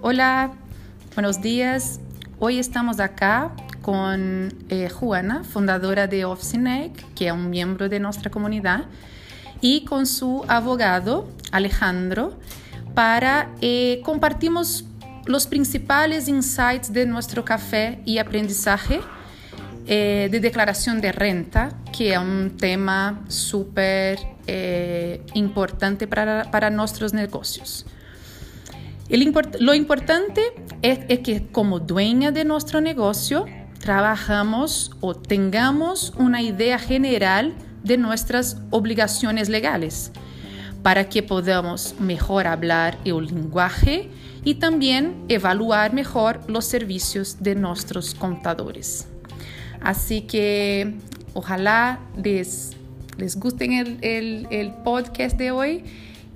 Hola, buenos días. Hoy estamos acá con eh, Juana, fundadora de OfficeNEC, que es un miembro de nuestra comunidad, y con su abogado Alejandro para eh, compartimos los principales insights de nuestro café y aprendizaje eh, de declaración de renta, que es un tema súper eh, importante para, para, nuestros negocios. Lo importante es, es, que como dueña de nuestro negocio, trabajamos o tengamos una idea general de nuestras obligaciones legales para que podamos mejor hablar el lenguaje y también evaluar mejor los servicios de nuestros contadores. Así que ojalá les, les guste el, el, el podcast de hoy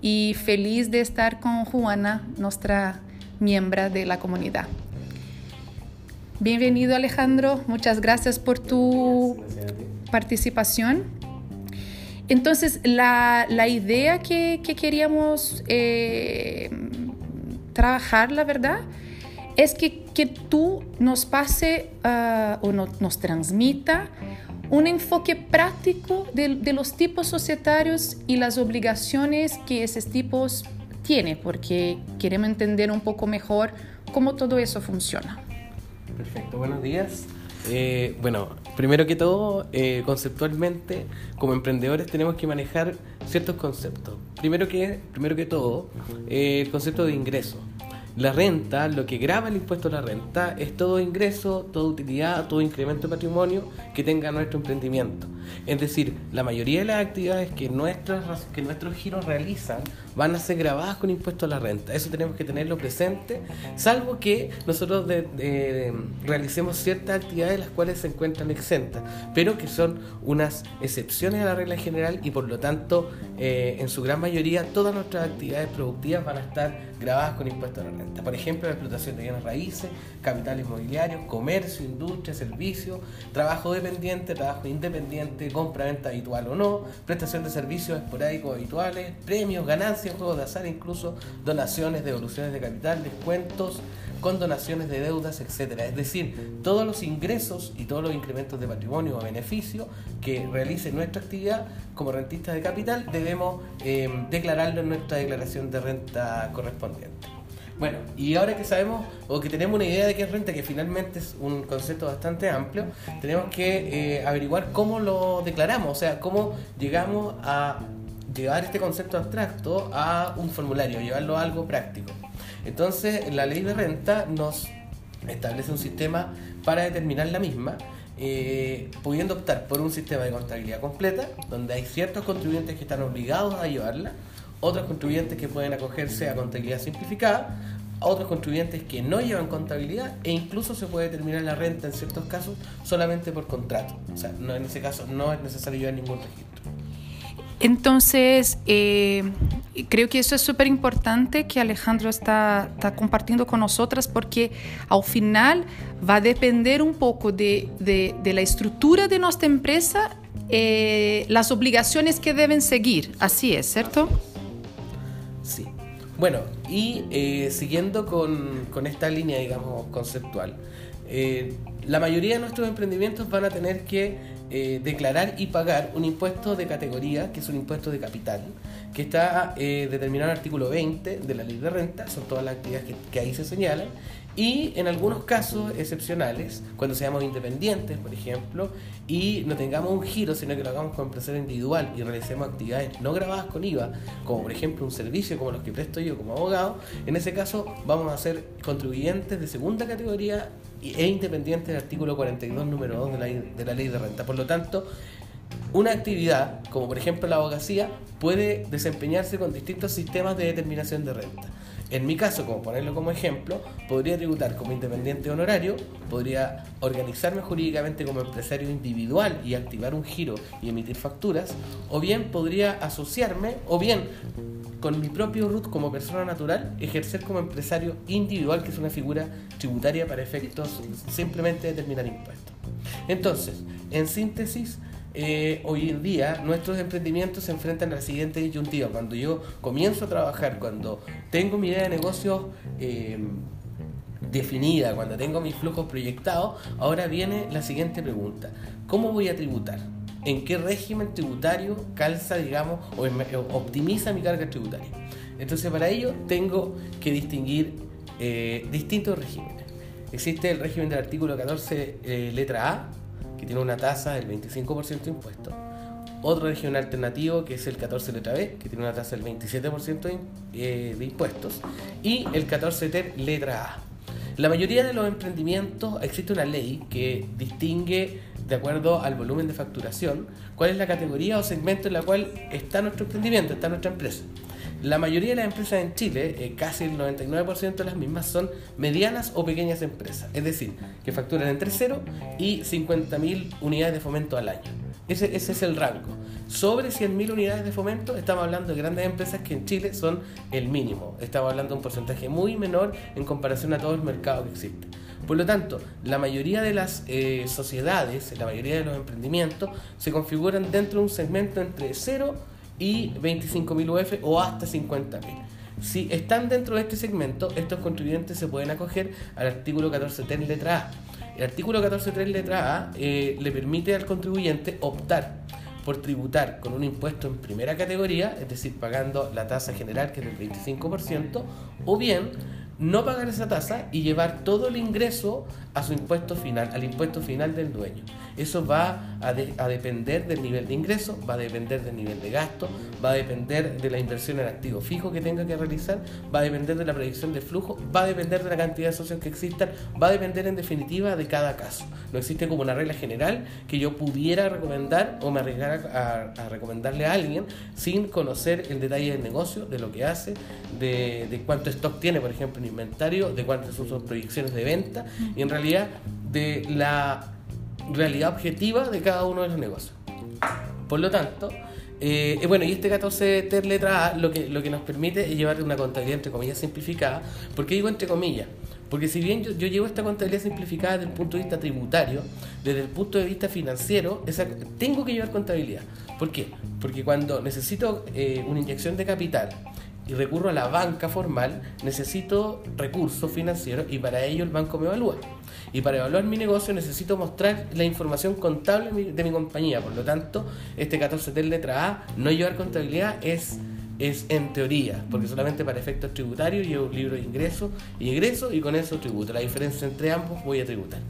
y feliz de estar con Juana, nuestra miembro de la comunidad. Bienvenido Alejandro, muchas gracias por tu participación. Entonces, la, la idea que, que queríamos eh, trabajar, la verdad, es que, que tú nos pase uh, o no, nos transmita un enfoque práctico de, de, los tipos societarios y las obligaciones que esos tipos tienen, porque queremos entender un poco mejor cómo todo eso funciona. Perfecto, buenos días. Eh, bueno, primero que todo, eh, conceptualmente, como emprendedores tenemos que manejar ciertos conceptos. Primero que, primero que todo, eh, el concepto de ingreso. La renta, lo que graba el impuesto a la renta, es todo ingreso, toda utilidad, todo incremento de patrimonio que tenga nuestro emprendimiento. Es decir, la mayoría de las actividades que, que nuestros giros realizan van a ser grabadas con impuesto a la renta. Eso tenemos que tenerlo presente, salvo que nosotros realicemos ciertas actividades las cuales se encuentran exentas, pero que son unas excepciones a la regla general y por lo tanto, eh, en su gran mayoría, todas nuestras actividades productivas van a estar grabadas con impuesto a la renta. Por ejemplo, la explotación de bienes raíces, capital inmobiliario, comercio, industria, servicio, trabajo dependiente, trabajo independiente, compra-venta habitual o no, prestación de servicios esporádicos habituales, premios, ganancias, juegos de azar, incluso donaciones, devoluciones de capital, descuentos, con donaciones de deudas, etcétera. Es decir, todos los ingresos y todos los incrementos de patrimonio o beneficio que realice nuestra actividad como rentistas de capital debemos eh, declararlo en nuestra declaración de renta correspondiente. Bueno, y ahora que sabemos o que tenemos una idea de qué es renta, que finalmente es un concepto bastante amplio, tenemos que eh, averiguar cómo lo declaramos, o sea, cómo llegamos a llevar este concepto abstracto a un formulario, llevarlo a algo práctico. Entonces, la ley de renta nos establece un sistema para determinar la misma, eh, pudiendo optar por un sistema de contabilidad completa, donde hay ciertos contribuyentes que están obligados a llevarla, otros contribuyentes que pueden acogerse a contabilidad simplificada, a otros contribuyentes que no llevan contabilidad e incluso se puede determinar la renta en ciertos casos solamente por contrato. O sea, no, en ese caso no es necesario llevar ningún registro. Entonces, eh, creo que eso es súper importante que Alejandro está, está, compartiendo con nosotras porque al final va a depender un poco de, de, de la estructura de nuestra empresa, eh, las obligaciones que deben seguir. Así es, ¿cierto? Bueno, y eh, siguiendo con, con, esta línea, digamos, conceptual, eh, la mayoría de nuestros emprendimientos van a tener que eh, declarar y pagar un impuesto de categoría, que es un impuesto de capital, que está determinado en el artículo 20 de la ley de renta, son todas las actividades que, que ahí se señalan, y en algunos casos excepcionales, cuando seamos independientes, por ejemplo, y no tengamos un giro, sino que lo hagamos con empresario individual y realicemos actividades no grabadas con IVA, como por ejemplo un servicio como los que presto yo como abogado, en ese caso vamos a ser contribuyentes de segunda categoría e independientes del artículo 42, número 2 de la, de la ley de renta. Por lo tanto, una actividad, como por ejemplo la abogacía, puede desempeñarse con distintos sistemas de determinación de renta. En mi caso, como ponerlo como ejemplo, podría tributar como independiente honorario, podría organizarme jurídicamente como empresario individual y activar un giro y emitir facturas, o bien podría asociarme, o bien con mi propio RUT como persona natural, ejercer como empresario individual, que es una figura tributaria para efectos simplemente de determinar impuestos. Entonces, en síntesis, eh, hoy en día nuestros emprendimientos se enfrentan a la siguiente disyuntiva. Cuando yo comienzo a trabajar, cuando tengo mi idea de negocio eh, definida, cuando tengo mis flujos proyectados, ahora viene la siguiente pregunta. ¿Cómo voy a tributar? ¿En qué régimen tributario calza, digamos, o optimiza mi carga tributaria? Entonces para ello tengo que distinguir eh, distintos regímenes. Existe el régimen del artículo 14, letra A, que tiene una tasa del 25% de impuestos. Otro régimen alternativo que es el 14 letra B, que tiene una tasa del 27% eh, de, impuestos. Y el 14 ter letra A. La mayoría de los emprendimientos existe una ley que distingue de acuerdo al volumen de facturación cuál es la categoría o segmento en la cual está nuestro emprendimiento, está nuestra empresa. La mayoría de las empresas en Chile, eh, casi el 99% de las mismas, son medianas o pequeñas empresas, es decir, que facturan entre 0 y 50.000 unidades de fomento al año. Ese, ese es el rango. Sobre 100.000 unidades de fomento, estamos hablando de grandes empresas que en Chile son el mínimo. Estamos hablando de un porcentaje muy menor en comparación a todo el mercado que existe. Por lo tanto, la mayoría de las eh, sociedades, la mayoría de los emprendimientos, se configuran dentro de un segmento entre 0 y 25.000 UF o hasta 50.000. Si están dentro de este segmento, estos contribuyentes se pueden acoger al artículo 14.3 letra A. El artículo 14.3 letra A eh, le permite al contribuyente optar por tributar con un impuesto en primera categoría, es decir, pagando la tasa general que es del 25%, o bien no pagar esa tasa y llevar todo el ingreso a su impuesto final, al impuesto final del dueño. Eso va a, depender del nivel de ingreso, va a depender del nivel de gasto, va a depender de la inversión en activo fijo que tenga que realizar, va a depender de la predicción de flujo, va a depender de la cantidad de socios que existan, va a depender en definitiva de cada caso. No existe como una regla general que yo pudiera recomendar o me arriesgara a, recomendarle a alguien sin conocer el detalle del negocio, de lo que hace, de, de cuánto stock tiene, por ejemplo, en inventario, de cuántas son sus proyecciones de venta y en realidad de la realidad objetiva de cada uno de los negocios. Por lo tanto, eh, bueno, y este 14 ter letra A lo que, lo que nos permite es llevar una contabilidad entre comillas simplificada. ¿Por qué digo entre comillas? Porque si bien yo, llevo esta contabilidad simplificada desde el punto de vista tributario, desde el punto de vista financiero, tengo que llevar contabilidad. ¿Por qué? Porque cuando necesito eh, una inyección de capital y recurro a la banca formal, necesito recursos financieros y para ello el banco me evalúa. Y para evaluar mi negocio necesito mostrar la información contable de mi compañía. Por lo tanto, este 14 t letra A, no llevar contabilidad es, es en teoría, porque solamente para efectos tributarios un libro de ingreso y egreso y con eso tributo. La diferencia entre ambos voy a tributar.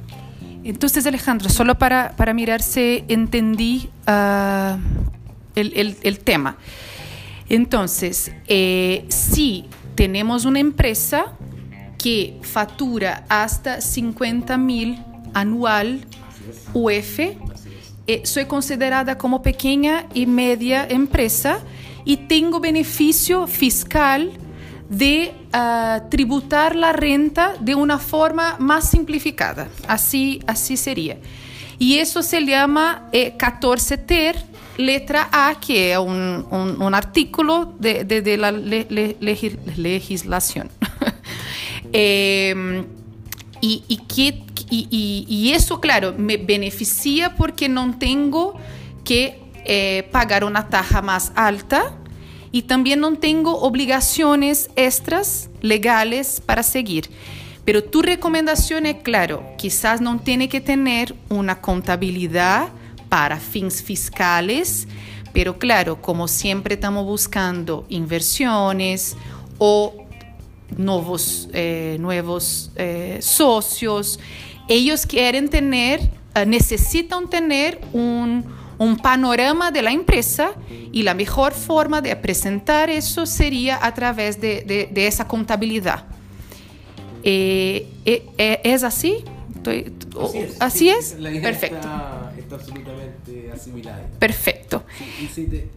Entonces, Alejandro, solo para, para mirar si entendí el, el, el tema. Entonces, eh, si tenemos una empresa que factura hasta 50 mil anual UF, eh, soy considerada como pequeña y media empresa y tengo beneficio fiscal de uh, tributar la renta de una forma más simplificada. Así, así sería. Y eso se llama eh, 14 ter letra A, que es un, un, artículo de, de, la legislación. Em, y, y, que, y, y, eso, claro, me beneficia porque no tengo que eh, pagar una tasa más alta y también no tengo obligaciones extras legales para seguir. Pero tu recomendación es, claro, quizás no tiene que tener una contabilidad para fins fiscales, pero claro, como siempre estamos buscando inversiones o nuevos, eh, nuevos eh, socios, ellos quieren tener, eh, necesitan tener un, un panorama de la empresa y la mejor forma de presentar eso sería a través de, de, de esa contabilidad. ¿Es así? Estoy, así es. ¿Así es? Perfecto absolutamente asimilada. Perfecto.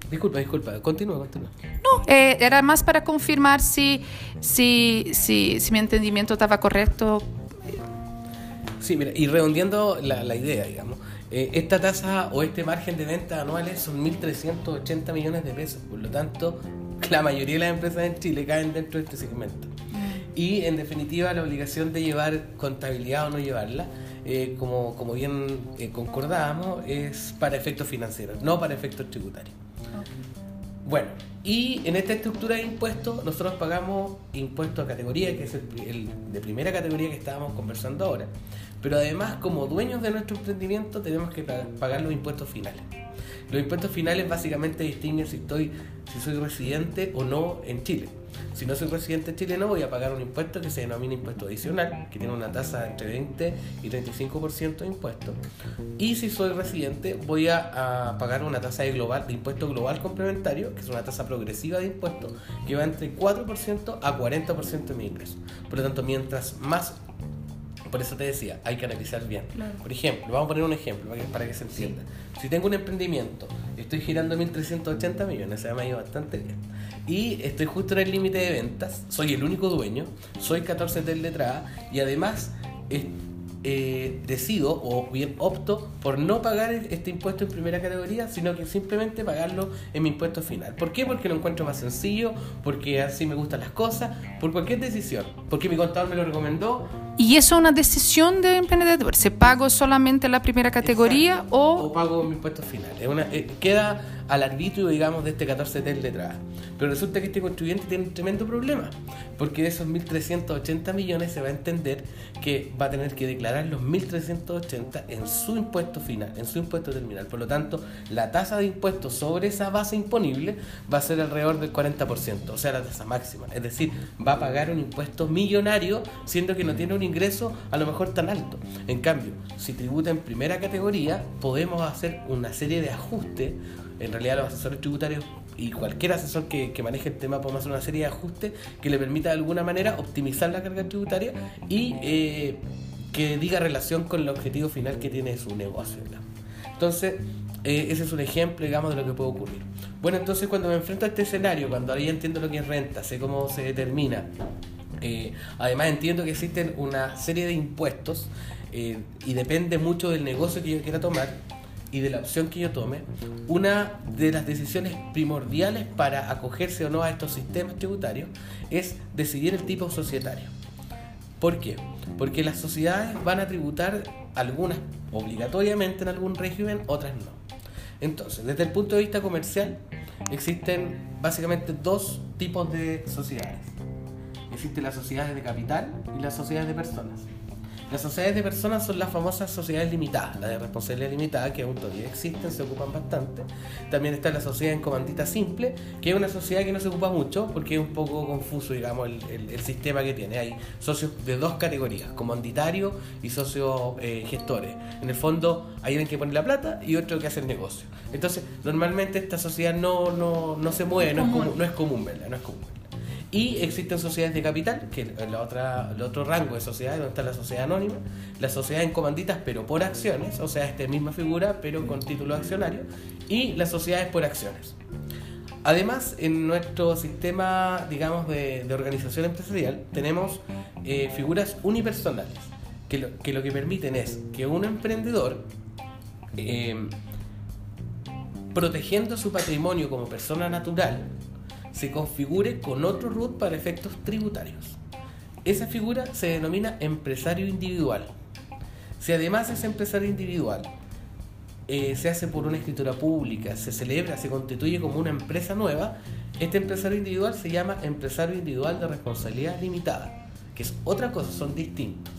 Disculpa, disculpa, continúa, continúa. No, eh, era más para confirmar si, si, si, si mi entendimiento estaba correcto. Sí, mira, y redondeando la, la idea, digamos, eh, esta tasa o este margen de venta anuales son 1.380 millones de pesos, por lo tanto, la mayoría de las empresas en Chile caen dentro de este segmento. Mm. Y en definitiva, la obligación de llevar contabilidad o no llevarla eh, como, como bien eh, concordábamos, es para efectos financieros, no para efectos tributarios. Bueno, y en esta estructura de impuestos nosotros pagamos impuestos a categoría, que es el, de primera categoría que estábamos conversando ahora, pero además como dueños de nuestro emprendimiento tenemos que pagar los impuestos finales. Los impuestos finales básicamente distinguen si estoy, si soy residente o no en Chile. Si no soy residente chileno voy a pagar un impuesto que se denomina impuesto adicional, que tiene una tasa entre 20 y 35% de impuesto. Y si soy residente voy a, pagar una tasa global, de impuesto global complementario, que es una tasa progresiva de impuesto, que va entre 4% a 40% de mi ingreso. Por lo tanto, mientras más por eso te decía, hay que analizar bien. Por ejemplo, vamos a poner un ejemplo para que, se entienda. Si tengo un emprendimiento, estoy girando 1.380 millones, se me ha ido bastante bien. Y estoy justo en el límite de ventas, soy el único dueño, soy 14 de letrada y además eh, decido o bien opto por no pagar este impuesto en primera categoría, sino que simplemente pagarlo en mi impuesto final. ¿Por qué? Porque lo encuentro más sencillo, porque así me gustan las cosas, por cualquier decisión, porque mi contador me lo recomendó. ¿Y eso es una decisión de emprendedor? ¿Se pago solamente la primera categoría o... o pago mi impuesto final? Es una, eh, queda al arbitrio, digamos, de este 14 del letrada. Pero resulta que este contribuyente tiene un tremendo problema, porque de esos 1.380 millones se va a entender que va a tener que declarar los 1.380 en su impuesto final, en su impuesto terminal. Por lo tanto, la tasa de impuestos sobre esa base imponible va a ser alrededor del 40%, o sea, la tasa máxima. Es decir, va a pagar un impuesto millonario, siendo que no tiene un ingreso a lo mejor tan alto. En cambio, si tributa en primera categoría, podemos hacer una serie de ajustes en realidad los asesores tributarios y cualquier asesor que, maneje el tema podemos hacer una serie de ajustes que le permita de alguna manera optimizar la carga tributaria y eh, que diga relación con el objetivo final que tiene su negocio. Entonces, eh, ese es un ejemplo, digamos, de lo que puede ocurrir. Bueno, entonces cuando me enfrento a este escenario, cuando ya entiendo lo que es renta, sé cómo se determina, eh, además entiendo que existen una serie de impuestos y depende mucho del negocio que yo quiera tomar, y de la opción que yo tome, una de las decisiones primordiales para acogerse o no a estos sistemas tributarios es decidir el tipo societario. ¿Por qué? Porque las sociedades van a tributar algunas obligatoriamente en algún régimen, otras no. Entonces, desde el punto de vista comercial, existen básicamente dos tipos de sociedades. Existen las sociedades de capital y las sociedades de personas. Las sociedades de personas son las famosas sociedades limitadas, la de responsabilidad limitada, que aún todavía existen, se ocupan bastante. También está la sociedad en comandita simple, que es una sociedad que no se ocupa mucho porque es un poco confuso, digamos, el, sistema que tiene. Hay socios de dos categorías, comanditario y socios eh, gestores. En el fondo, hay alguien que pone la plata y otro que hace el negocio. Entonces, normalmente esta sociedad no, no, no se mueve, no es, común, no es común, ¿verdad? No es común. Y existen sociedades de capital, que la otra, el otro rango de sociedades, donde está la sociedad anónima, la sociedad en comanditas, pero por acciones, o sea, esta misma figura, pero con título accionario, y las sociedades por acciones. Además, en nuestro sistema, digamos, de, organización empresarial, tenemos eh, figuras unipersonales, que lo, que lo, que permiten es que un emprendedor, eh, protegiendo su patrimonio como persona natural, se configure con otro RUT para efectos tributarios. Esa figura se denomina empresario individual. Si además es empresario individual, eh, se hace por una escritura pública, se celebra, se constituye como una empresa nueva, este empresario individual se llama empresario individual de responsabilidad limitada, que es otra cosa, son distintos.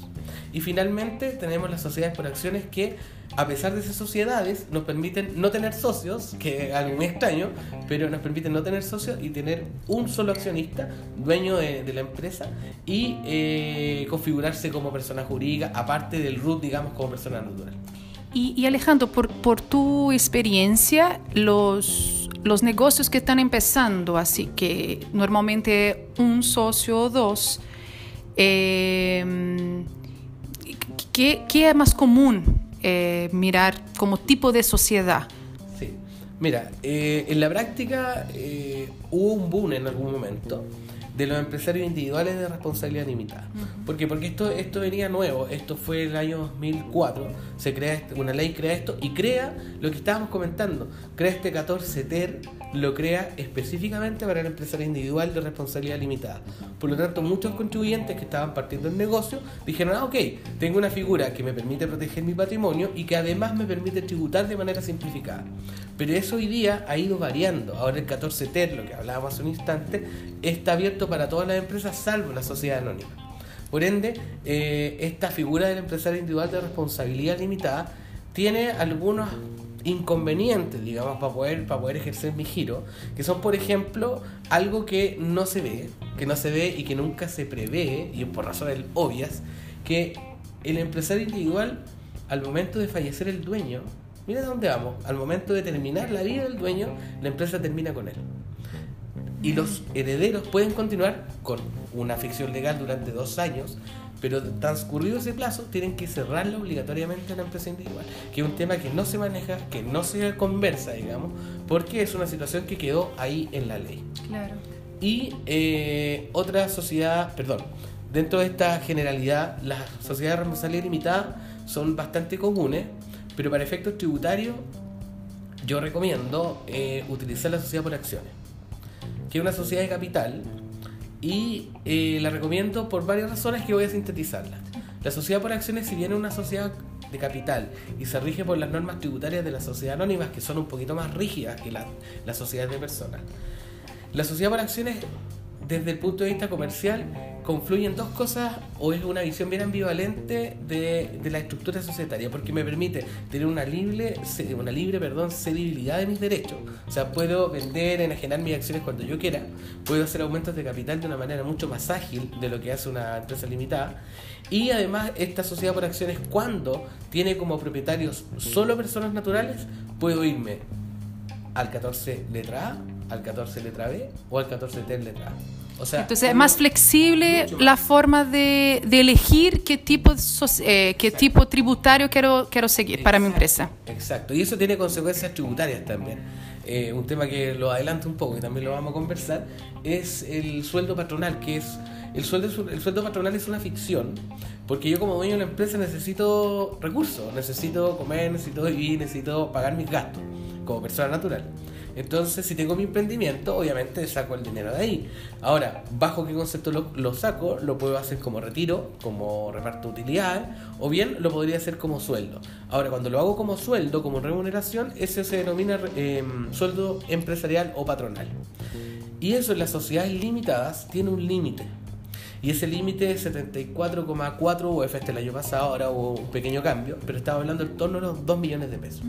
Y finalmente tenemos las sociedades por acciones que, a pesar de ser sociedades, nos permiten no tener socios, que es algo muy extraño, pero nos permiten no tener socios y tener un solo accionista, dueño de, la empresa, y eh, configurarse como persona jurídica, aparte del RUT, digamos, como persona natural. Y, Alejandro, por, por, tu experiencia, los, los negocios que están empezando, así que normalmente un socio o dos, eh, ¿Qué, es más común eh, mirar como tipo de sociedad? Sí, mira, eh, en la práctica eh, hubo un boom en algún momento de los empresarios individuales de responsabilidad limitada. ¿Por qué? Porque esto, esto venía nuevo, esto fue el año 2004, se crea este, una ley crea esto y crea lo que estábamos comentando, crea este 14 TER, lo crea específicamente para el empresario individual de responsabilidad limitada. Por lo tanto, muchos contribuyentes que estaban partiendo el negocio dijeron, ah, ok, tengo una figura que me permite proteger mi patrimonio y que además me permite tributar de manera simplificada. Pero eso hoy día ha ido variando. Ahora el 14 TER, lo que hablábamos hace un instante, está abierto para todas las empresas salvo la sociedad anónima. Por ende, eh, esta figura del empresario individual de responsabilidad limitada tiene algunos inconvenientes, digamos, para poder, para poder ejercer mi giro, que son, por ejemplo, algo que no se ve, que no se ve y que nunca se prevé, y por razones obvias, que el empresario individual, al momento de fallecer el dueño, mira dónde vamos, al momento de terminar la vida del dueño, la empresa termina con él y los herederos pueden continuar con una ficción legal durante dos años, pero transcurrido ese plazo tienen que cerrarla obligatoriamente a la empresa individual, que es un tema que no se maneja, que no se conversa, digamos, porque es una situación que quedó ahí en la ley. Claro. Y eh, otra sociedad, perdón, dentro de esta generalidad, las sociedades de responsabilidad limitada son bastante comunes, pero para efectos tributarios yo recomiendo eh, utilizar la sociedad por acciones que es una sociedad de capital, y eh, la recomiendo por varias razones que voy a sintetizarla. La sociedad por acciones, si bien es una sociedad de capital y se rige por las normas tributarias de la sociedad anónima, que son un poquito más rígidas que las la sociedades de personas, la sociedad por acciones desde el punto de vista comercial confluyen dos cosas o es una visión bien ambivalente de, de, la estructura societaria porque me permite tener una libre una libre perdón cedibilidad de mis derechos o sea puedo vender enajenar mis acciones cuando yo quiera puedo hacer aumentos de capital de una manera mucho más ágil de lo que hace una empresa limitada y además esta sociedad por acciones cuando tiene como propietarios solo personas naturales puedo irme al 14 letra A al 14 letra B o al 14 T letra A. O sea, Entonces es más flexible la forma de, de, elegir qué tipo, eh, qué tipo tributario quiero, quiero seguir para mi empresa. Exacto, y eso tiene consecuencias tributarias también. Eh, un tema que lo adelanto un poco y también lo vamos a conversar es el sueldo patronal, que es el sueldo, el sueldo patronal es una ficción, porque yo como dueño de una empresa necesito recursos, necesito comer, necesito vivir, necesito pagar mis gastos como persona natural. Entonces, si tengo mi emprendimiento, obviamente saco el dinero de ahí. Ahora, ¿bajo qué concepto lo, saco? Lo puedo hacer como retiro, como reparto de utilidades, o bien lo podría hacer como sueldo. Ahora, cuando lo hago como sueldo, como remuneración, ese se denomina em, sueldo empresarial o patronal. Y eso en las sociedades limitadas tiene un límite. Y ese límite es 74,4 UF este el año pasado, ahora hubo un pequeño cambio, pero estaba hablando en torno a los 2 millones de pesos.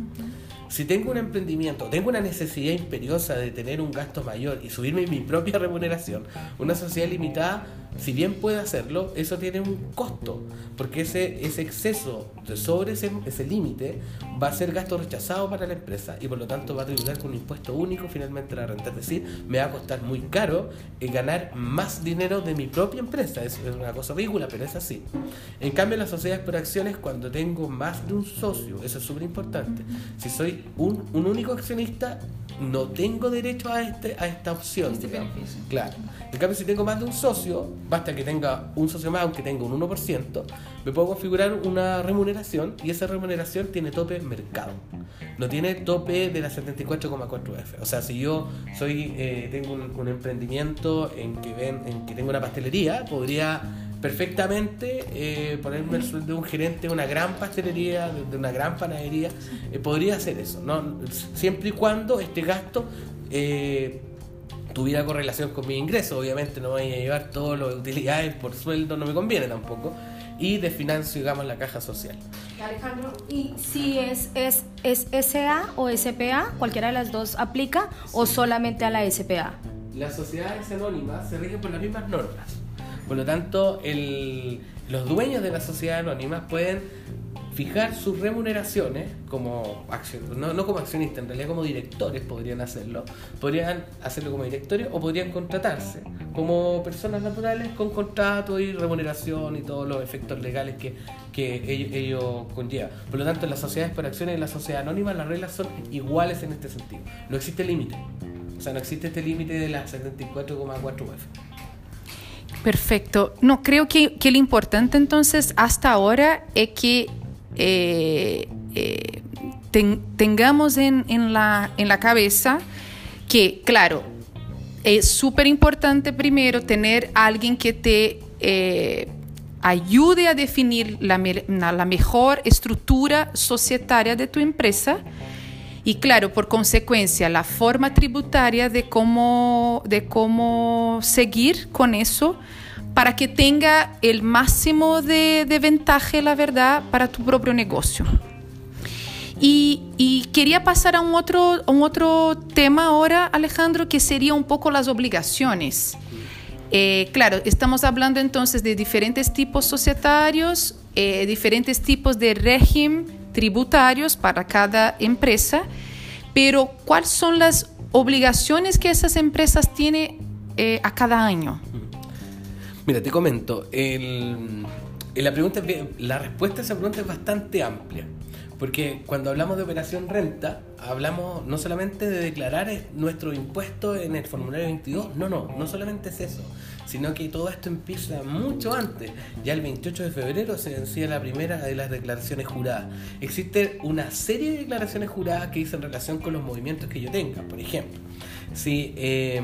Si tengo un emprendimiento, tengo una necesidad imperiosa de tener un gasto mayor y subirme mi propia remuneración, una sociedad limitada, si bien puede hacerlo, eso tiene un costo, porque ese, ese exceso de sobre ese, ese límite va a ser gasto rechazado para la empresa y por lo tanto va a tributar con un impuesto único finalmente la renta. Es decir, me va a costar muy caro eh, ganar más dinero de mi propia empresa. Es, es una cosa ridícula, pero es así. En cambio, las sociedades por acciones, cuando tengo más de un socio, eso es súper importante. Si soy un, un único accionista, no tengo derecho a, este, a esta opción. Este beneficio. Claro. En cambio, si tengo más de un socio, basta que tenga un socio más, aunque tenga un 1%, me puedo configurar una remuneración y esa remuneración tiene tope mercado. No tiene tope de la 74,4F. O sea, si yo soy eh, tengo un, emprendimiento en que, ven, en que tengo una pastelería, podría perfectamente eh, ponerme el sueldo de un gerente de una gran pastelería, de, una gran panadería, eh, podría hacer eso, ¿no? siempre y cuando este gasto eh, tuviera correlación con mi ingreso, obviamente no voy a llevar todas las utilidades por sueldo, no me conviene tampoco, y desfinancio, digamos, la caja social. Alejandro, ¿y si es, es, es SA o SPA, cualquiera de las dos aplica, o solamente a la SPA? Las sociedades anónimas se rigen por las mismas normas. Por lo tanto, el, los dueños de las sociedades anónimas pueden fijar sus remuneraciones como acción, no, como accionistas, en realidad como directores podrían hacerlo. Podrían hacerlo como directores o podrían contratarse como personas naturales con contrato y remuneración y todos los efectos legales que, que ello conlleva. Por lo tanto, en las sociedades por acciones y en la sociedad anónima las reglas son iguales en este sentido. No existe límite. O sea, no existe este límite de las 74,4 UF. Perfecto. No, creo que, lo importante entonces hasta ahora es que eh, eh, ten, tengamos en, la, en la cabeza que, claro, es súper importante primero tener alguien que te eh, ayude a definir la, la, mejor estructura societaria de tu empresa y claro, por consecuencia, la forma tributaria de cómo, de cómo seguir con eso para que tenga el máximo de, de ventaja, la verdad, para tu propio negocio. Y, y, quería pasar a un, otro, un otro tema ahora, Alejandro, que sería un poco las obligaciones. Eh, claro, estamos hablando entonces de diferentes tipos societarios, eh, diferentes tipos de régimen tributarios para cada empresa, pero ¿cuáles son las obligaciones que esas empresas tienen eh, a cada año? Mira, te comento, la, pregunta, la respuesta a esa pregunta es bastante amplia. Porque cuando hablamos de operación renta, hablamos no solamente de declarar nuestro impuesto en el formulario 22, no, no, no solamente es eso, sino que todo esto empieza mucho antes. Ya el 28 de febrero se vencía la primera de las declaraciones juradas. Existe una serie de declaraciones juradas que dicen relación con los movimientos que yo tenga. Por ejemplo, si eh,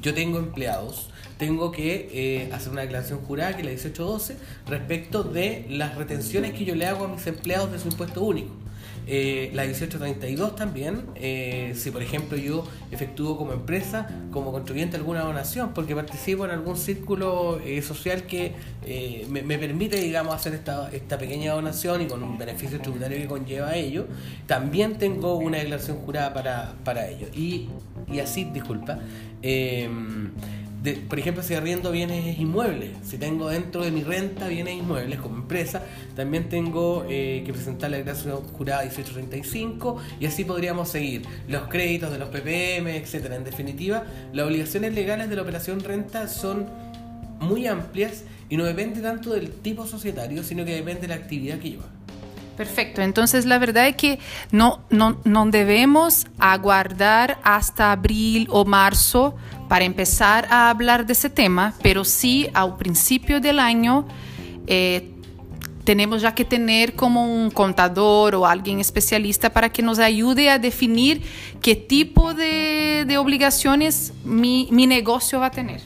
yo tengo empleados, tengo que eh, hacer una declaración jurada, que es la 1812, respecto de las retenciones que yo le hago a mis empleados de su impuesto único. Eh, la 1832 también, eh, si por ejemplo yo efectúo como empresa, como contribuyente alguna donación, porque participo en algún círculo social que me, permite, digamos, hacer esta, esta pequeña donación y con un beneficio tributario que conlleva ello, también tengo una declaración jurada para, para ello. Y, y así, disculpa por ejemplo, si arriendo bienes inmuebles, si tengo dentro de mi renta bienes inmuebles como empresa, también tengo eh, que presentar la declaración jurada 1835 y así podríamos seguir los créditos de los PPM, etcétera. En definitiva, las obligaciones legales de la operación renta son muy amplias y no depende tanto del tipo societario, sino que depende de la actividad que lleva. Perfecto, entonces la verdad es que no, no, no debemos aguardar hasta abril o marzo para empezar a hablar de ese tema, pero sí al principio del año eh, tenemos ya que tener como un contador o alguien especialista para que nos ayude a definir qué tipo de, obligaciones mi, mi, negocio va a tener.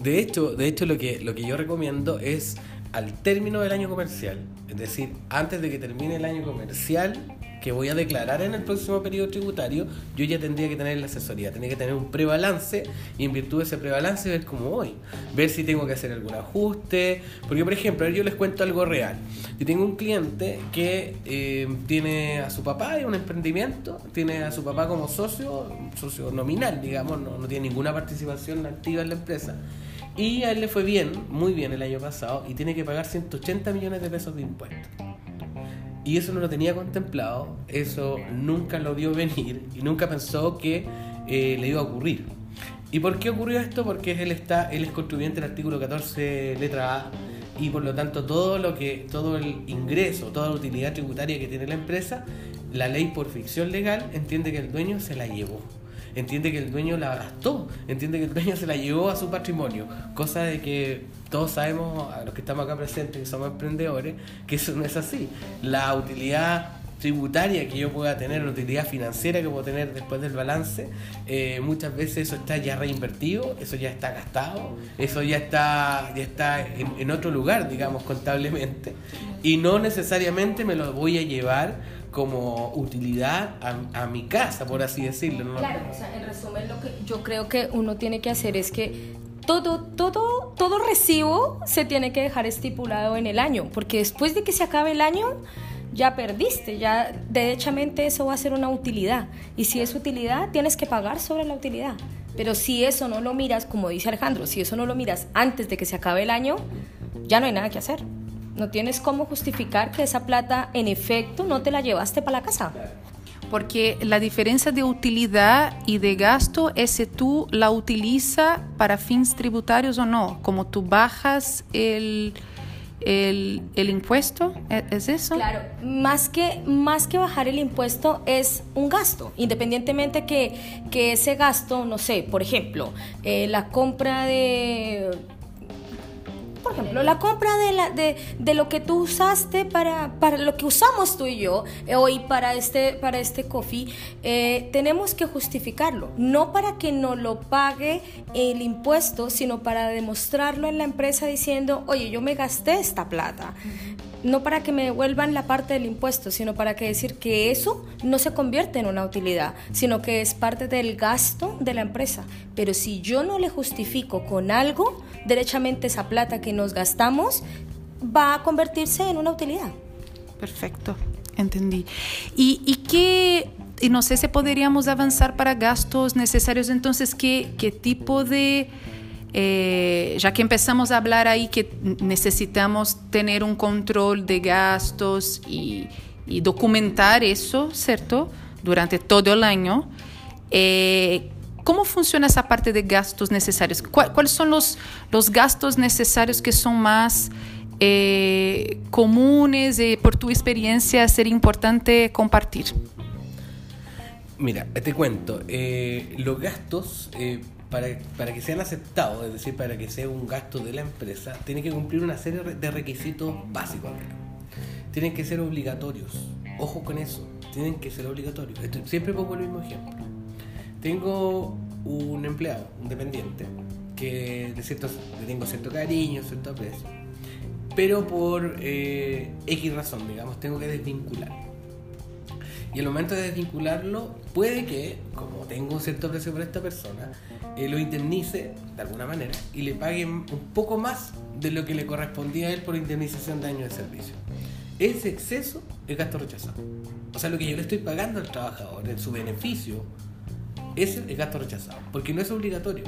De hecho, de hecho lo, que, lo que yo recomiendo es al término del año comercial, es decir, antes de que termine el año comercial, que voy a declarar en el próximo periodo tributario, yo ya tendría que tener la asesoría, tendría que tener un prebalance y en virtud de ese prebalance ver cómo voy, ver si tengo que hacer algún ajuste, porque por ejemplo, yo les cuento algo real. Yo tengo un cliente que eh, tiene a su papá en un emprendimiento, tiene a su papá como socio, socio nominal, digamos, no, no tiene ninguna participación activa en la empresa. Y a él le fue bien, muy bien el año pasado, y tiene que pagar 180 millones de pesos de impuestos. Y eso no lo tenía contemplado, eso nunca lo vio venir y nunca pensó que eh, le iba a ocurrir. ¿Y por qué ocurrió esto? Porque él está, él es contribuyente del artículo 14 letra A y por lo tanto todo lo que, todo el ingreso, toda la utilidad tributaria que tiene la empresa, la ley por ficción legal entiende que el dueño se la llevó entiende que el dueño la gastó, entiende que el dueño se la llevó a su patrimonio, cosa de que todos sabemos, los que estamos acá presentes, que somos emprendedores, que eso no es así. La utilidad tributaria que yo pueda tener, la utilidad financiera que puedo tener después del balance, eh, muchas veces eso está ya reinvertido, eso ya está gastado, eso ya está, ya está en, en otro lugar, digamos, contablemente, y no necesariamente me lo voy a llevar como utilidad a, mi casa, por así decirlo. Claro, o sea, en resumen lo que yo creo que uno tiene que hacer es que todo, todo, todo recibo se tiene que dejar estipulado en el año, porque después de que se acabe el año, ya perdiste, ya derechamente eso va a ser una utilidad. Y si es utilidad, tienes que pagar sobre la utilidad. Pero si eso no lo miras, como dice Alejandro, si eso no lo miras antes de que se acabe el año, ya no hay nada que hacer. No tienes cómo justificar que esa plata en efecto no te la llevaste para la casa. Porque la diferencia de utilidad y de gasto es si tú la utilizas para fines tributarios o no. Como tú bajas el, el, el impuesto? ¿E-, ¿Es, eso? Claro, más que, más que bajar el impuesto es un gasto, independientemente que, que ese gasto, no sé, por ejemplo, eh, la compra de por ejemplo, la compra de, la, de, de, lo que tú usaste para, para lo que usamos tú y yo eh, hoy para este, para este coffee, eh, tenemos que justificarlo. No para que no lo pague el impuesto, sino para demostrarlo en la empresa diciendo, oye, yo me gasté esta plata no para que me devuelvan la parte del impuesto, sino para que decir que eso no se convierte en una utilidad, sino que es parte del gasto de la empresa. Pero si yo no le justifico con algo, derechamente esa plata que nos gastamos va a convertirse en una utilidad. Perfecto, entendí. ¿Y, y qué, no sé si podríamos avanzar para gastos necesarios, entonces, qué, qué tipo de eh, ya que empezamos a hablar ahí que necesitamos tener un control de gastos y, documentar eso, ¿cierto? Durante todo el año. Eh, ¿Cómo funciona esa parte de gastos necesarios? ¿Cuáles son los, los gastos necesarios que son más eh, comunes y por tu experiencia sería importante compartir? Mira, te cuento, los gastos para, que sean aceptados, es decir, para que sea un gasto de la empresa, tiene que cumplir una serie de requisitos básicos. Tienen que ser obligatorios. Ojo con eso, tienen que ser obligatorios. siempre pongo el mismo ejemplo. Tengo un empleado, un dependiente, que de cierto, le tengo cierto cariño, cierto aprecio, pero por eh, X razón, digamos, tengo que desvincular y el momento de desvincularlo, puede que, como tengo un cierto precio por esta persona, eh, lo indemnice de alguna manera y le pague un poco más de lo que le correspondía a él por indemnización de años de servicio. Ese exceso es gasto rechazado. O sea, lo que yo le estoy pagando al trabajador en su beneficio, es gasto rechazado, porque no es obligatorio.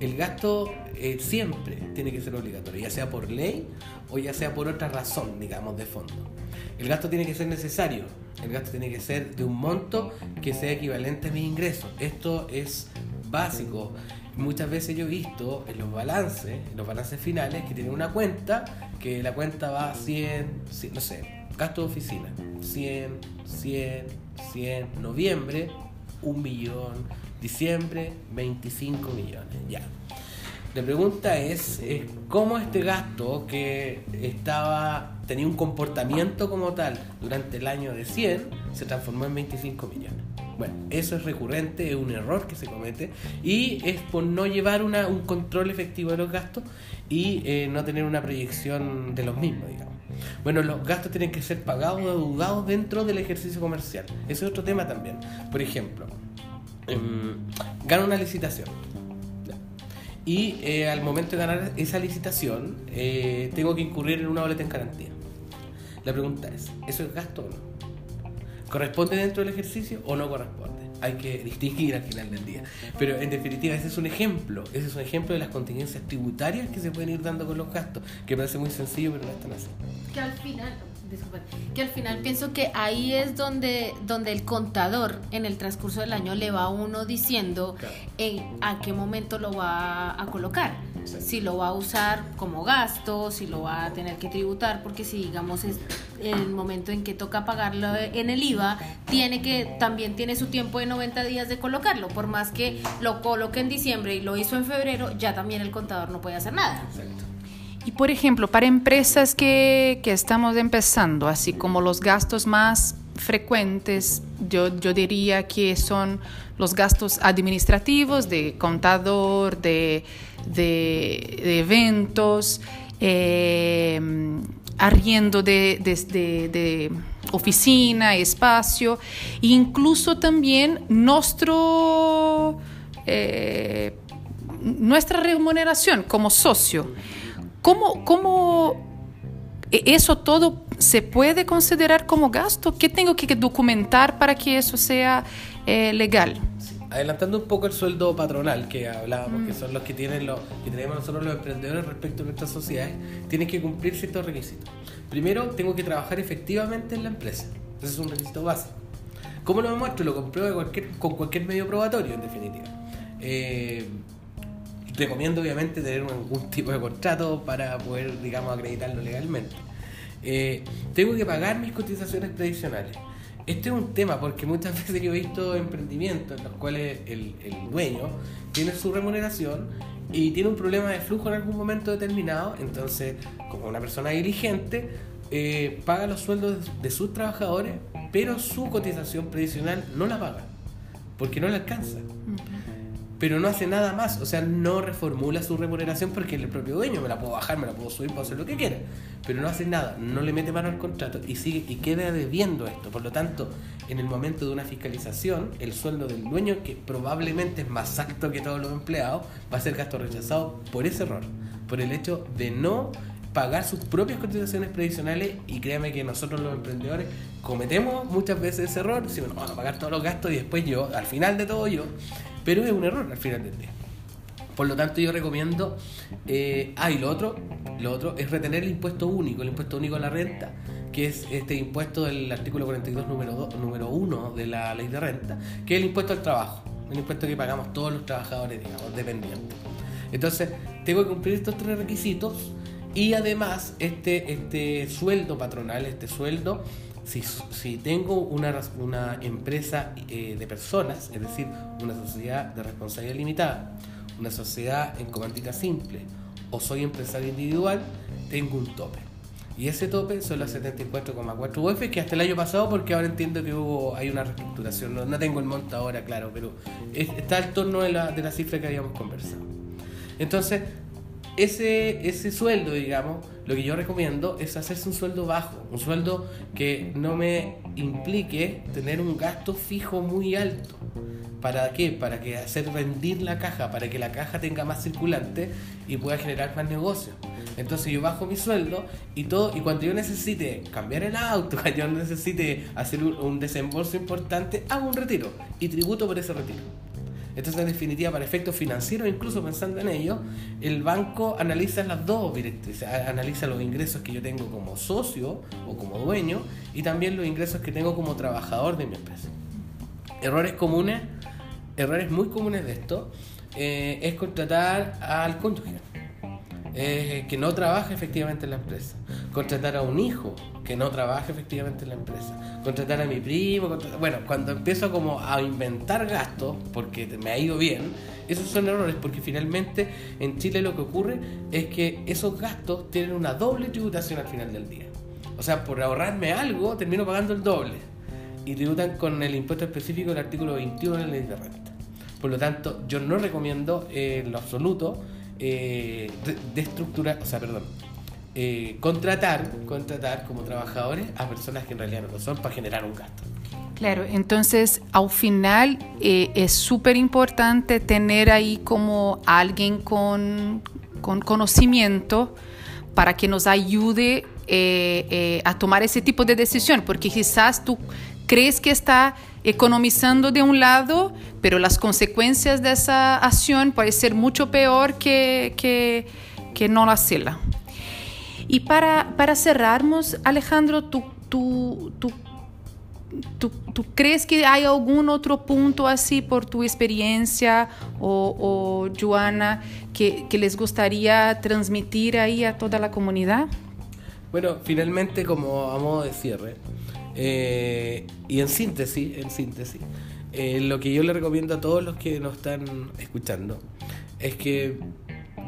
El gasto eh, siempre tiene que ser obligatorio, ya sea por ley o ya sea por otra razón, digamos, de fondo. El gasto tiene que ser necesario, el gasto tiene que ser de un monto que sea equivalente a mi ingreso. Esto es básico. Muchas veces yo he visto en los balances, en los balances finales, que tienen una cuenta, que la cuenta va a 100, no sé, gasto de oficina, 100, 100, 100, noviembre, 1 millón, diciembre, 25 millones, ya. La pregunta es, es, cómo este gasto que estaba tenía un comportamiento como tal durante el año de 100 se transformó en 25 millones. Bueno, eso es recurrente, es un error que se comete y es por no llevar una, un control efectivo de los gastos y eh, no tener una proyección de los mismos, digamos. Bueno, los gastos tienen que ser pagados o adeudados dentro del ejercicio comercial. Ese es otro tema también. Por ejemplo, eh, gana una licitación y eh, al momento de ganar esa licitación eh, tengo que incurrir en una boleta en garantía. La pregunta es, ¿eso es gasto o no? ¿Corresponde dentro del ejercicio o no corresponde? Hay que distinguir al final del día. Pero en definitiva, ese es un ejemplo. Ese es un ejemplo de las contingencias tributarias que se pueden ir dando con los gastos, que parece muy sencillo, pero no están así. Que al final, que al final pienso que ahí es donde, donde el contador en el transcurso del año le va a uno diciendo en a qué momento lo va a colocar. Si lo va a usar como gasto, si lo va a tener que tributar, porque si digamos es el momento en que toca pagarlo en el IVA, tiene que también tiene su tiempo de 90 días de colocarlo, por más que lo coloque en diciembre y lo hizo en febrero, ya también el contador no puede hacer nada. Exacto. Y por ejemplo, para empresas que, que, estamos empezando, así como los gastos más frecuentes, yo, yo diría que son los gastos administrativos de contador, de, de, eventos, eh, arriendo de, de, oficina, espacio, e incluso también nuestro, eh, nuestra remuneración como socio. ¿Cómo, ¿Cómo eso todo se puede considerar como gasto? ¿Qué tengo que documentar para que eso sea eh, legal? Adelantando un poco el sueldo patronal que hablábamos, que mm. son los que tienen los que tenemos nosotros los emprendedores respecto a nuestras sociedades, tienen que cumplir ciertos requisitos. Primero, tengo que trabajar efectivamente en la empresa. Ese es un requisito básico. ¿Cómo lo demuestro? Lo compruebo cualquier, con cualquier medio probatorio, en definitiva. Eh, recomiendo obviamente tener algún tipo de contrato para poder, digamos, acreditarlo legalmente. Eh, tengo que pagar mis cotizaciones previsionales. Este es un tema porque muchas veces yo he visto emprendimientos en los cuales el, dueño tiene su remuneración y tiene un problema de flujo en algún momento determinado, entonces como una persona diligente eh, paga los sueldos de sus trabajadores, pero su cotización previsional no la paga, porque no le alcanza pero no hace nada más, o sea, no reformula su remuneración porque el propio dueño me la puedo bajar, me la puedo subir, puedo hacer lo que quiera, pero no hace nada, no le mete mano al contrato y sigue y queda debiendo esto. Por lo tanto, en el momento de una fiscalización, el sueldo del dueño, que probablemente es más alto que todos los empleados, va a ser gasto rechazado por ese error, por el hecho de no pagar sus propias cotizaciones previsionales y créame que nosotros los emprendedores cometemos muchas veces ese error, si bueno, vamos a pagar todos los gastos y después yo, al final de todo yo, pero es un error al final del día. Por lo tanto, yo recomiendo. Eh, ah, y lo otro, lo otro es retener el impuesto único, el impuesto único a la renta, que es este impuesto del artículo 42, número, 2, número 1 de la ley de renta, que es el impuesto al trabajo, el impuesto que pagamos todos los trabajadores, digamos, dependientes. Entonces, tengo que cumplir estos tres requisitos y además este, este sueldo patronal, este sueldo si, tengo una, una empresa eh, de personas, es decir, una sociedad de responsabilidad limitada, una sociedad en comandita simple, o soy empresario individual, tengo un tope. Y ese tope son las 74,4 UF, que hasta el año pasado, porque ahora entiendo que hubo hay una reestructuración, no, tengo el monto ahora, claro, pero está al torno de la, de la cifra que habíamos conversado. Entonces, ese, ese sueldo, digamos, lo que yo recomiendo es hacerse un sueldo bajo, un sueldo que no me implique tener un gasto fijo muy alto. ¿Para qué? Para que hacer rendir la caja, para que la caja tenga más circulante y pueda generar más negocio. Entonces yo bajo mi sueldo y todo, y cuando yo necesite cambiar el auto, cuando yo necesite hacer un desembolso importante, hago un retiro y tributo por ese retiro. Entonces, en definitiva, para efectos financieros, incluso pensando en ello, el banco analiza las dos directrices, analiza los ingresos que yo tengo como socio o como dueño y también los ingresos que tengo como trabajador de mi empresa. Errores comunes, errores muy comunes de esto, eh, es contratar al cónyuge, eh, que no trabaja efectivamente en la empresa, contratar a un hijo que no trabaja efectivamente en la empresa, contratar a mi primo, bueno, cuando empiezo como a inventar gastos, porque me ha ido bien, esos son errores, porque finalmente en Chile lo que ocurre es que esos gastos tienen una doble tributación al final del día. O sea, por ahorrarme algo, termino pagando el doble. Y tributan con el impuesto específico del artículo 21 de la ley de renta. Por lo tanto, yo no recomiendo en lo absoluto eh, de, estructurar, o sea, perdón, eh, contratar, contratar como trabajadores a personas que en realidad no lo son para generar un gasto. Claro, entonces al final eh, es súper importante tener ahí como alguien con, con conocimiento para que nos ayude eh, a tomar ese tipo de decisión, porque quizás tú crees que está economizando de un lado, pero las consecuencias de esa acción pueden ser mucho peor que, que, que no hacerla. Y para, para cerrarmos, Alejandro, ¿tú, tú, tú, tú, crees que hay algún otro punto así por tu experiencia o, o Joana que, que, les gustaría transmitir ahí a toda la comunidad? Bueno, finalmente como a modo de cierre, eh, y en síntesis, en síntesis, eh, lo que yo le recomiendo a todos los que nos están escuchando es que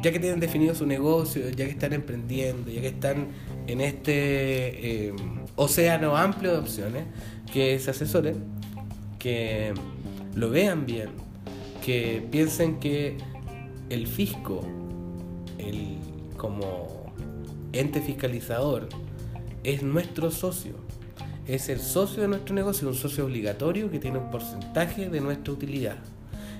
ya que tienen definido su negocio, ya que están emprendiendo, ya que están en este eh, océano amplio de opciones, que se asesoren, que lo vean bien, que piensen que el fisco, el, como ente fiscalizador, es nuestro socio. Es el socio de nuestro negocio, un socio obligatorio que tiene un porcentaje de nuestra utilidad.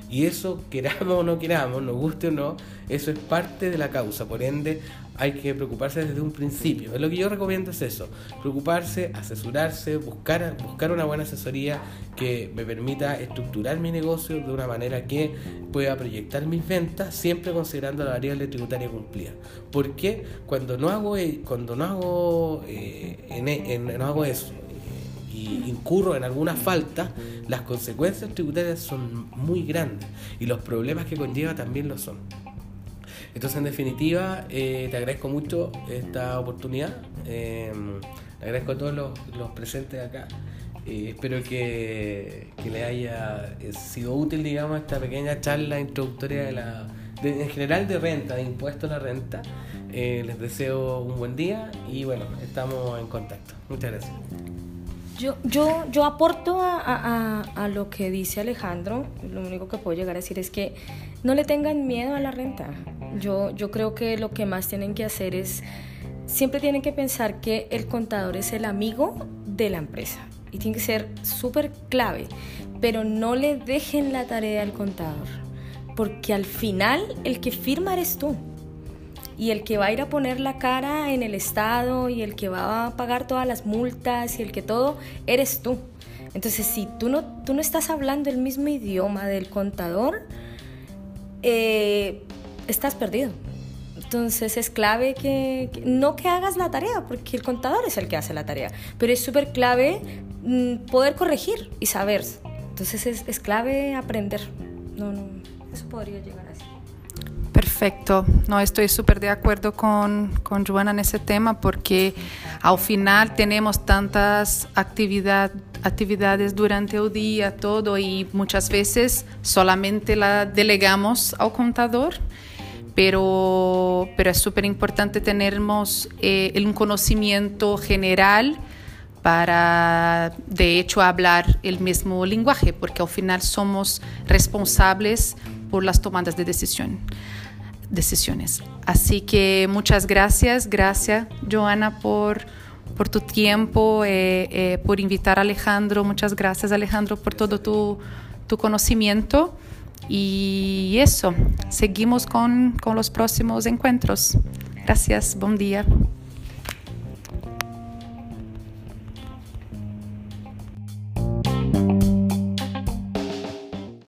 Y eso, queramos o no queramos, nos guste o no, eso es parte de la causa. Por ende, hay que preocuparse desde un principio. Lo que yo recomiendo es eso, preocuparse, asesorarse, buscar, buscar una buena asesoría que me permita estructurar mi negocio de una manera que pueda proyectar mis ventas, siempre considerando la variable tributaria cumplida. Porque cuando no hago, e, cuando no hago, eh, en, no hago eso, y incurro en alguna falta, las consecuencias tributarias son muy grandes y los problemas que conlleva también lo son. Entonces, en definitiva, eh, te agradezco mucho esta oportunidad. Eh, agradezco a todos los, presentes acá. Eh, espero que, que le haya sido útil, digamos, esta pequeña charla introductoria de la, en general de renta, de impuesto a la renta. les deseo un buen día y bueno, estamos en contacto. Muchas gracias. Yo, yo, yo aporto a, lo que dice Alejandro. Lo único que puedo llegar a decir es que no le tengan miedo a la renta. Yo, yo creo que lo que más tienen que hacer es, siempre tienen que pensar que el contador es el amigo de la empresa. Y tiene que ser súper clave. Pero no le dejen la tarea al contador. Porque al final el que firma eres tú y el que va a ir a poner la cara en el Estado y el que va a pagar todas las multas y el que todo, eres tú. Entonces, si tú no, tú no estás hablando el mismo idioma del contador, eh, estás perdido. Entonces es clave que, no que hagas la tarea, porque el contador es el que hace la tarea, pero es súper clave mm, poder corregir y saber. Entonces es, es clave aprender. No, no, eso podría llegar así. Perfecto, no estoy súper de acuerdo con, con Joana en ese tema porque al final tenemos tantas actividad, actividades durante el día, todo, y muchas veces solamente la delegamos al contador, pero, pero es súper importante tener eh, un conocimiento general para, de hecho, hablar el mismo lenguaje, porque al final somos responsables por las tomadas de decisión decisiones. Así que muchas gracias, gracias Joana por, por tu tiempo, eh, eh, por invitar a Alejandro, muchas gracias Alejandro por todo tu, tu conocimiento y eso, seguimos con, con los próximos encuentros. Gracias, buen día.